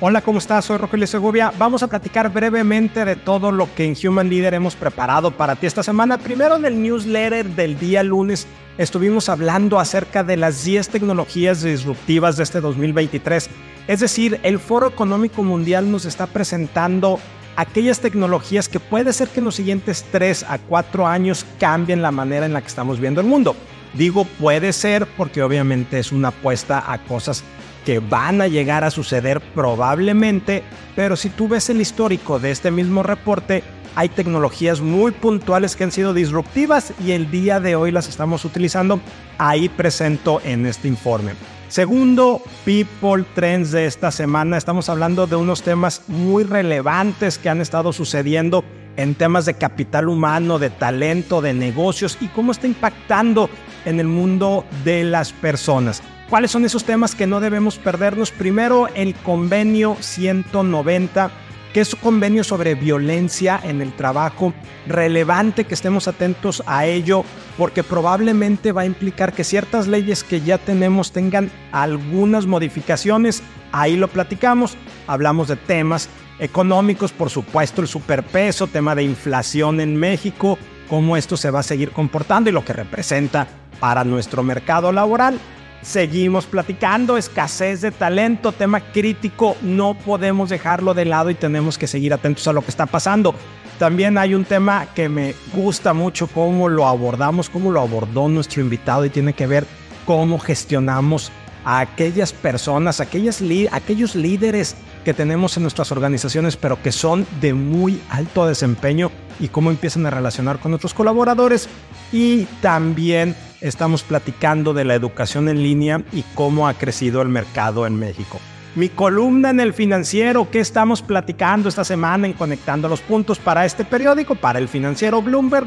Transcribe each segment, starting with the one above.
Hola, ¿cómo estás? Soy Rogelio Segovia. Vamos a platicar brevemente de todo lo que en Human Leader hemos preparado para ti esta semana. Primero en el newsletter del día lunes estuvimos hablando acerca de las 10 tecnologías disruptivas de este 2023. Es decir, el Foro Económico Mundial nos está presentando aquellas tecnologías que puede ser que en los siguientes 3 a 4 años cambien la manera en la que estamos viendo el mundo. Digo puede ser porque obviamente es una apuesta a cosas que van a llegar a suceder probablemente, pero si tú ves el histórico de este mismo reporte, hay tecnologías muy puntuales que han sido disruptivas y el día de hoy las estamos utilizando. Ahí presento en este informe. Segundo, People Trends de esta semana. Estamos hablando de unos temas muy relevantes que han estado sucediendo en temas de capital humano, de talento, de negocios y cómo está impactando en el mundo de las personas. ¿Cuáles son esos temas que no debemos perdernos? Primero, el convenio 190, que es un convenio sobre violencia en el trabajo, relevante que estemos atentos a ello, porque probablemente va a implicar que ciertas leyes que ya tenemos tengan algunas modificaciones. Ahí lo platicamos, hablamos de temas económicos, por supuesto, el superpeso, tema de inflación en México, cómo esto se va a seguir comportando y lo que representa para nuestro mercado laboral. Seguimos platicando, escasez de talento, tema crítico, no podemos dejarlo de lado y tenemos que seguir atentos a lo que está pasando. También hay un tema que me gusta mucho cómo lo abordamos, cómo lo abordó nuestro invitado y tiene que ver cómo gestionamos a aquellas personas, aquellos líderes que tenemos en nuestras organizaciones, pero que son de muy alto desempeño y cómo empiezan a relacionar con otros colaboradores. Y también estamos platicando de la educación en línea y cómo ha crecido el mercado en México. Mi columna en el financiero, ¿qué estamos platicando esta semana en Conectando los Puntos para este periódico, para el financiero Bloomberg?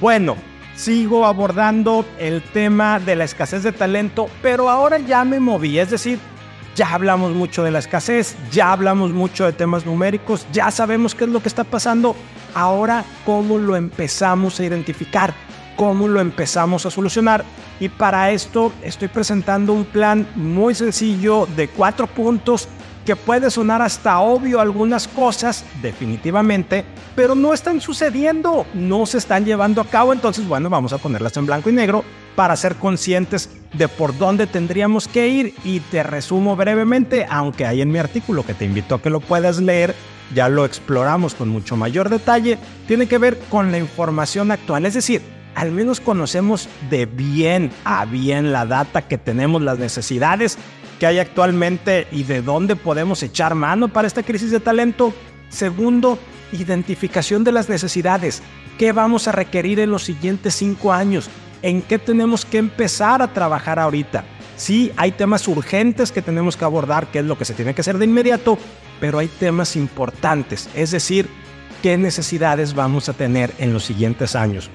Bueno, sigo abordando el tema de la escasez de talento, pero ahora ya me moví, es decir, ya hablamos mucho de la escasez, ya hablamos mucho de temas numéricos, ya sabemos qué es lo que está pasando. Ahora, ¿cómo lo empezamos a identificar? ¿Cómo lo empezamos a solucionar? Y para esto estoy presentando un plan muy sencillo de cuatro puntos que puede sonar hasta obvio algunas cosas, definitivamente, pero no están sucediendo, no se están llevando a cabo, entonces bueno, vamos a ponerlas en blanco y negro para ser conscientes de por dónde tendríamos que ir y te resumo brevemente, aunque hay en mi artículo que te invito a que lo puedas leer, ya lo exploramos con mucho mayor detalle, tiene que ver con la información actual, es decir, al menos conocemos de bien a bien la data que tenemos, las necesidades que hay actualmente y de dónde podemos echar mano para esta crisis de talento. Segundo, identificación de las necesidades. ¿Qué vamos a requerir en los siguientes cinco años? En qué tenemos que empezar a trabajar ahorita. Sí, hay temas urgentes que tenemos que abordar, que es lo que se tiene que hacer de inmediato, pero hay temas importantes, es decir, qué necesidades vamos a tener en los siguientes años.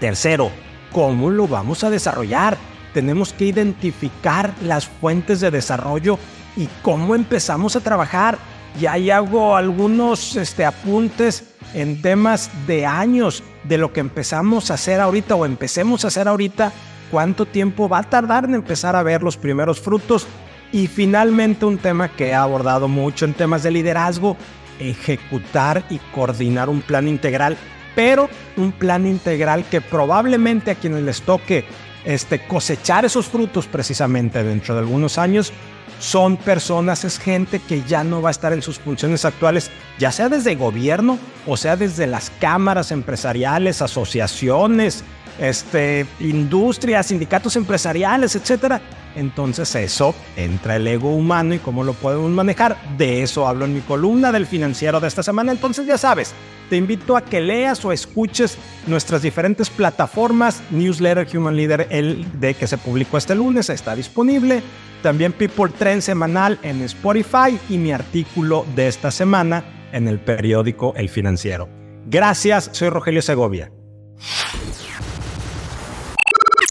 Tercero, ¿cómo lo vamos a desarrollar? Tenemos que identificar las fuentes de desarrollo y cómo empezamos a trabajar. Y ahí hago algunos este, apuntes en temas de años de lo que empezamos a hacer ahorita o empecemos a hacer ahorita, cuánto tiempo va a tardar en empezar a ver los primeros frutos. Y finalmente un tema que he abordado mucho en temas de liderazgo, ejecutar y coordinar un plan integral, pero un plan integral que probablemente a quienes les toque este, cosechar esos frutos precisamente dentro de algunos años, son personas, es gente que ya no va a estar en sus funciones actuales, ya sea desde gobierno o sea desde las cámaras empresariales, asociaciones, este, industrias, sindicatos empresariales, etc. Entonces eso entra el ego humano y cómo lo podemos manejar. De eso hablo en mi columna del financiero de esta semana. Entonces ya sabes, te invito a que leas o escuches nuestras diferentes plataformas. Newsletter Human Leader, el de que se publicó este lunes, está disponible. También People Trend semanal en Spotify y mi artículo de esta semana en el periódico El Financiero. Gracias, soy Rogelio Segovia.